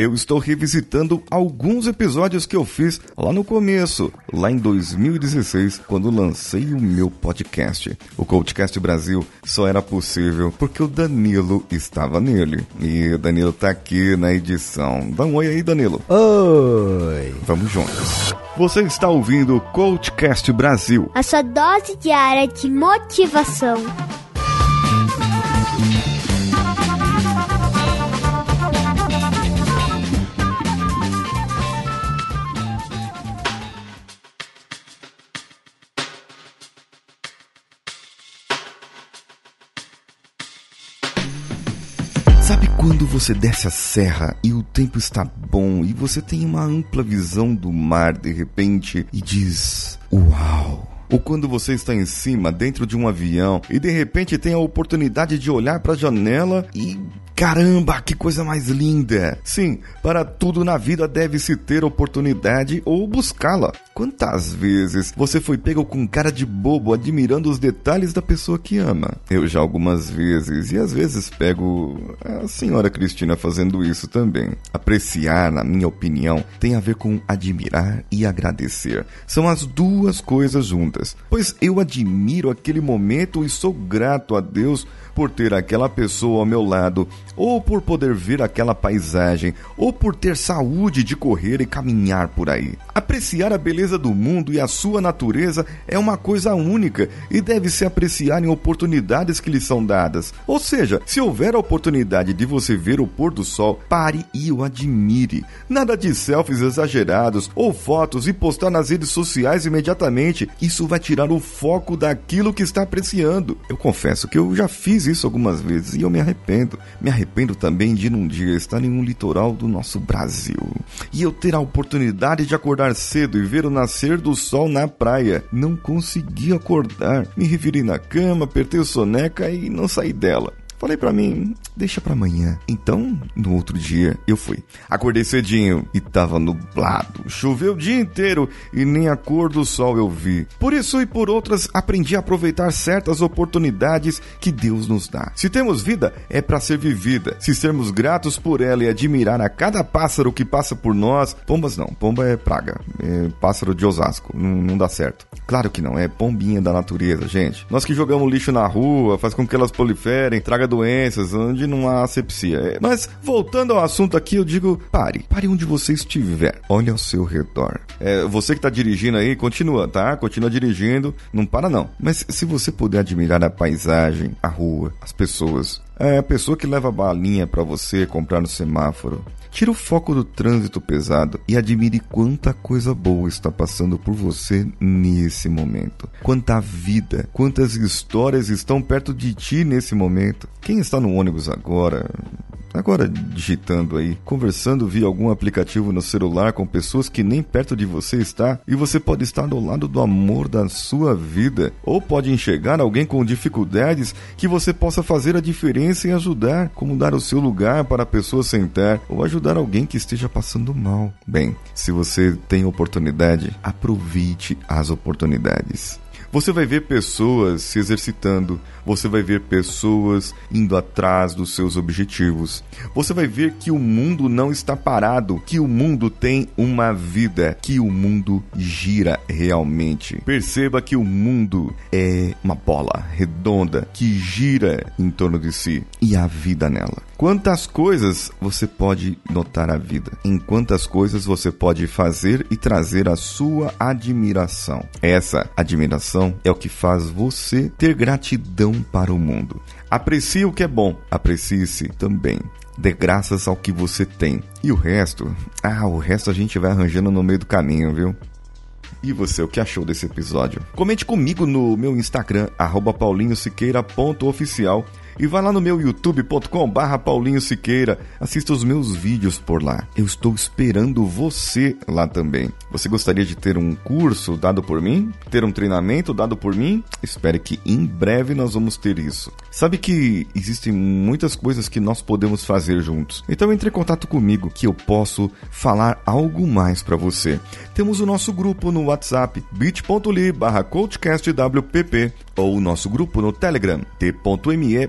eu estou revisitando alguns episódios que eu fiz lá no começo, lá em 2016, quando lancei o meu podcast. O Coachcast Brasil só era possível porque o Danilo estava nele. E o Danilo tá aqui na edição. Dá um oi aí, Danilo. Oi. Vamos juntos. Você está ouvindo o Coachcast Brasil. A sua dose diária de motivação. Sabe quando você desce a serra e o tempo está bom e você tem uma ampla visão do mar de repente e diz: Uau! Ou quando você está em cima, dentro de um avião, e de repente tem a oportunidade de olhar para a janela e. Caramba, que coisa mais linda! Sim, para tudo na vida deve-se ter oportunidade ou buscá-la. Quantas vezes você foi pego com cara de bobo admirando os detalhes da pessoa que ama? Eu já algumas vezes, e às vezes pego a senhora Cristina fazendo isso também. Apreciar, na minha opinião, tem a ver com admirar e agradecer. São as duas coisas juntas. Pois eu admiro aquele momento e sou grato a Deus por ter aquela pessoa ao meu lado, ou por poder ver aquela paisagem, ou por ter saúde de correr e caminhar por aí. Apreciar a beleza do mundo e a sua natureza é uma coisa única e deve se apreciar em oportunidades que lhe são dadas. Ou seja, se houver a oportunidade de você ver o pôr do sol, pare e o admire. Nada de selfies exagerados ou fotos e postar nas redes sociais imediatamente. Isso vai tirar o foco daquilo que está apreciando. Eu confesso que eu já fiz isso algumas vezes e eu me arrependo. Me arrependo também de num dia estar em um litoral do nosso Brasil e eu ter a oportunidade de acordar cedo e ver o nascer do sol na praia. Não consegui acordar. Me revirei na cama, apertei o soneca e não saí dela. Falei para mim, deixa para amanhã. Então, no outro dia, eu fui. Acordei cedinho e tava nublado. Choveu o dia inteiro e nem a cor do sol eu vi. Por isso e por outras, aprendi a aproveitar certas oportunidades que Deus nos dá. Se temos vida, é para ser vivida. Se sermos gratos por ela e admirar a cada pássaro que passa por nós, pombas não, pomba é praga, é pássaro de Osasco, não, não dá certo. Claro que não, é pombinha da natureza, gente. Nós que jogamos lixo na rua, faz com que elas proliferem, traga doenças, onde não há asepsia. É, mas voltando ao assunto aqui, eu digo, pare, pare onde você estiver, olhe ao seu redor. É, você que tá dirigindo aí, continua, tá? Continua dirigindo, não para não. Mas se você puder admirar a paisagem, a rua, as pessoas, é a pessoa que leva balinha para você comprar no semáforo. Tira o foco do trânsito pesado e admire quanta coisa boa está passando por você nesse momento. Quanta vida, quantas histórias estão perto de ti nesse momento. Quem está no ônibus agora, Agora, digitando aí, conversando via algum aplicativo no celular com pessoas que nem perto de você está, e você pode estar do lado do amor da sua vida, ou pode enxergar alguém com dificuldades que você possa fazer a diferença e ajudar, como dar o seu lugar para a pessoa sentar, ou ajudar alguém que esteja passando mal. Bem, se você tem oportunidade, aproveite as oportunidades. Você vai ver pessoas se exercitando, você vai ver pessoas indo atrás dos seus objetivos. Você vai ver que o mundo não está parado, que o mundo tem uma vida, que o mundo gira realmente. Perceba que o mundo é uma bola redonda que gira em torno de si e há vida nela. Quantas coisas você pode notar a vida? Em quantas coisas você pode fazer e trazer a sua admiração? Essa admiração é o que faz você ter gratidão para o mundo. Aprecie o que é bom, aprecie-se também. Dê graças ao que você tem. E o resto? Ah, o resto a gente vai arranjando no meio do caminho, viu? E você, o que achou desse episódio? Comente comigo no meu Instagram, paulinhosiqueira.oficial e vá lá no meu youtube.com barra Paulinho Siqueira, assista os meus vídeos por lá. Eu estou esperando você lá também. Você gostaria de ter um curso dado por mim? Ter um treinamento dado por mim? Espere que em breve nós vamos ter isso. Sabe que existem muitas coisas que nós podemos fazer juntos. Então entre em contato comigo que eu posso falar algo mais para você. Temos o nosso grupo no WhatsApp bit.ly barra coachcastwpp ou o nosso grupo no Telegram t.me